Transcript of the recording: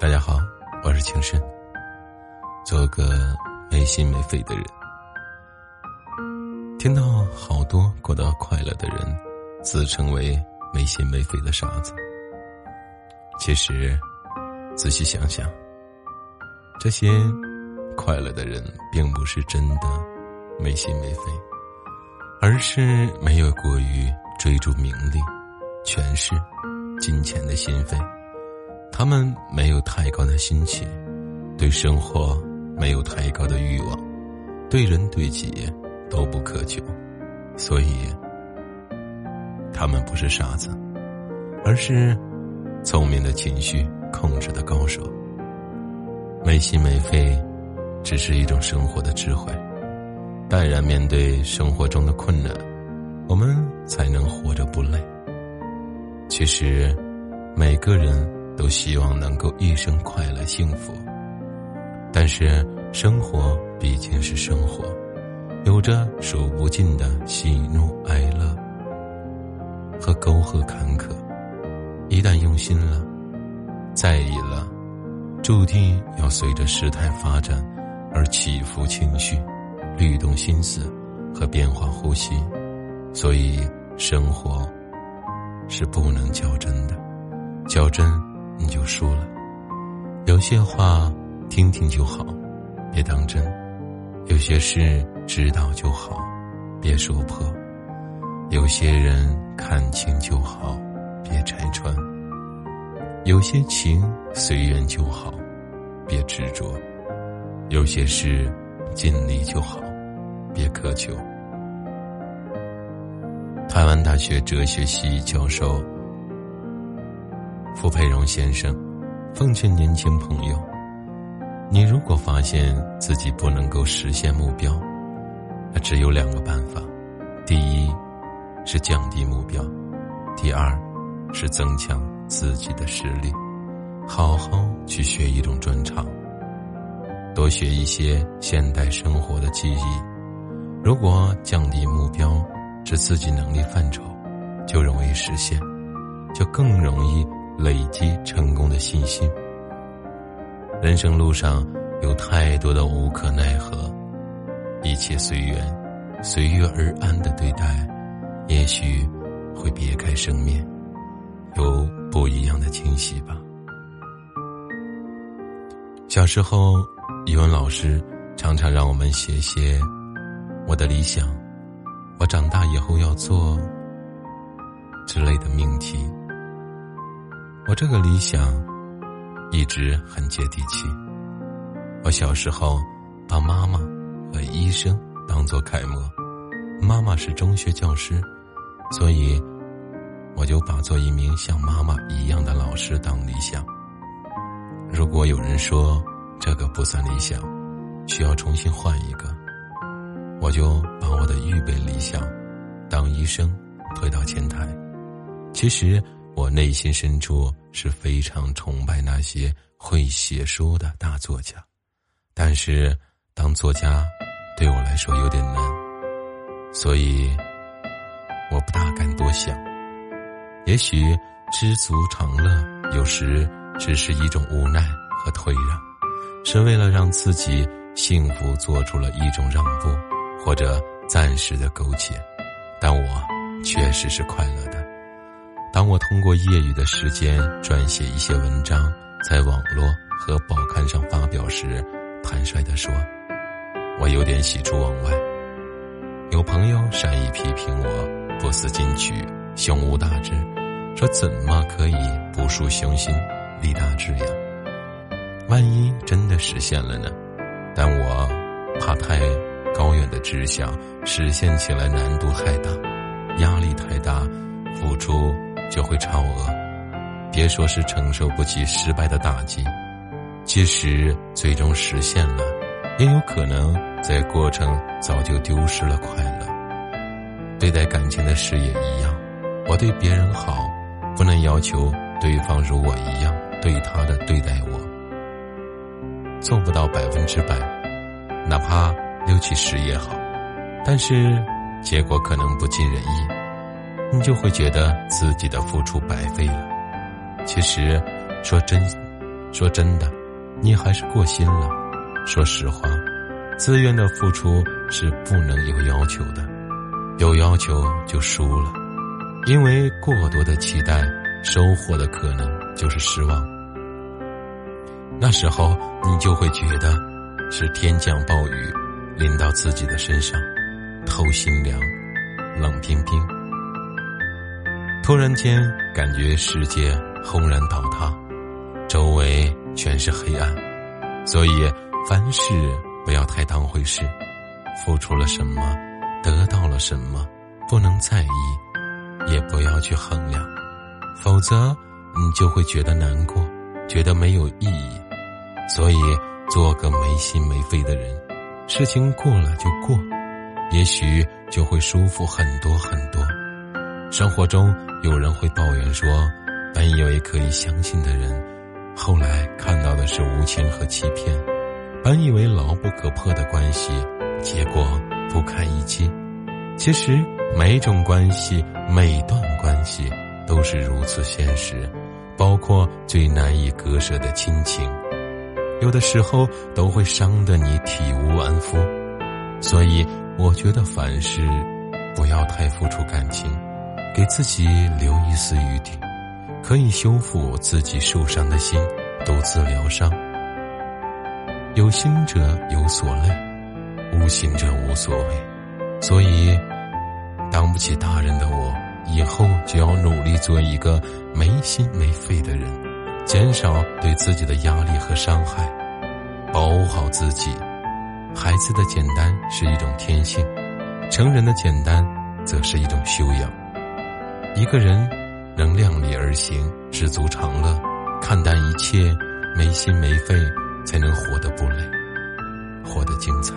大家好，我是情深。做个没心没肺的人。听到好多过得快乐的人，自称为没心没肺的傻子。其实，仔细想想，这些快乐的人，并不是真的没心没肺，而是没有过于追逐名利、权势、金钱的心扉。他们没有太高的心气，对生活没有太高的欲望，对人对己都不苛求，所以他们不是傻子，而是聪明的情绪控制的高手。没心没肺，只是一种生活的智慧。淡然面对生活中的困难，我们才能活着不累。其实，每个人。都希望能够一生快乐幸福，但是生活毕竟是生活，有着数不尽的喜怒哀乐和沟壑坎坷。一旦用心了，在意了，注定要随着时态发展而起伏情绪、律动心思和变化呼吸。所以，生活是不能较真的，较真。你就输了。有些话听听就好，别当真；有些事知道就好，别说破；有些人看清就好，别拆穿；有些情随缘就好，别执着；有些事尽力就好，别苛求。台湾大学哲学系教授。傅佩荣先生，奉劝年轻朋友：你如果发现自己不能够实现目标，那只有两个办法：第一是降低目标；第二是增强自己的实力，好好去学一种专长，多学一些现代生活的技艺。如果降低目标是自己能力范畴，就容易实现，就更容易。累积成功的信心。人生路上有太多的无可奈何，一切随缘，随遇而安的对待，也许会别开生面，有不一样的惊喜吧。小时候，语文老师常常让我们写写我的理想，我长大以后要做之类的命题。我这个理想一直很接地气。我小时候把妈妈和医生当做楷模，妈妈是中学教师，所以我就把做一名像妈妈一样的老师当理想。如果有人说这个不算理想，需要重新换一个，我就把我的预备理想当医生推到前台。其实。我内心深处是非常崇拜那些会写书的大作家，但是当作家对我来说有点难，所以我不大敢多想。也许知足常乐，有时只是一种无奈和退让，是为了让自己幸福做出了一种让步，或者暂时的苟且，但我确实是快乐。当我通过业余的时间撰写一些文章，在网络和报刊上发表时，坦率地说，我有点喜出望外。有朋友善意批评我不思进取、胸无大志，说怎么可以不树雄心、立大志呀？万一真的实现了呢？但我怕太高远的志向实现起来难度太大，压力太大，付出。就会超额，别说是承受不起失败的打击，即使最终实现了，也有可能在过程早就丢失了快乐。对待感情的事也一样，我对别人好，不能要求对方如我一样对他的对待我，做不到百分之百，哪怕六七十也好，但是结果可能不尽人意。你就会觉得自己的付出白费了。其实，说真，说真的，你还是过心了。说实话，自愿的付出是不能有要求的，有要求就输了，因为过多的期待，收获的可能就是失望。那时候你就会觉得，是天降暴雨，淋到自己的身上，透心凉，冷冰冰。突然间感觉世界轰然倒塌，周围全是黑暗，所以凡事不要太当回事。付出了什么，得到了什么，不能在意，也不要去衡量，否则你就会觉得难过，觉得没有意义。所以，做个没心没肺的人，事情过了就过，也许就会舒服很多很多。生活中有人会抱怨说，本以为可以相信的人，后来看到的是无情和欺骗；本以为牢不可破的关系，结果不堪一击。其实每种关系、每段关系都是如此现实，包括最难以割舍的亲情，有的时候都会伤得你体无完肤。所以，我觉得凡事不要太付出感情。给自己留一丝余地，可以修复自己受伤的心，独自疗伤。有心者有所累，无心者无所谓。所以，当不起大人的我，以后就要努力做一个没心没肺的人，减少对自己的压力和伤害，保护好自己。孩子的简单是一种天性，成人的简单则是一种修养。一个人能量力而行，知足常乐，看淡一切，没心没肺，才能活得不累，活得精彩。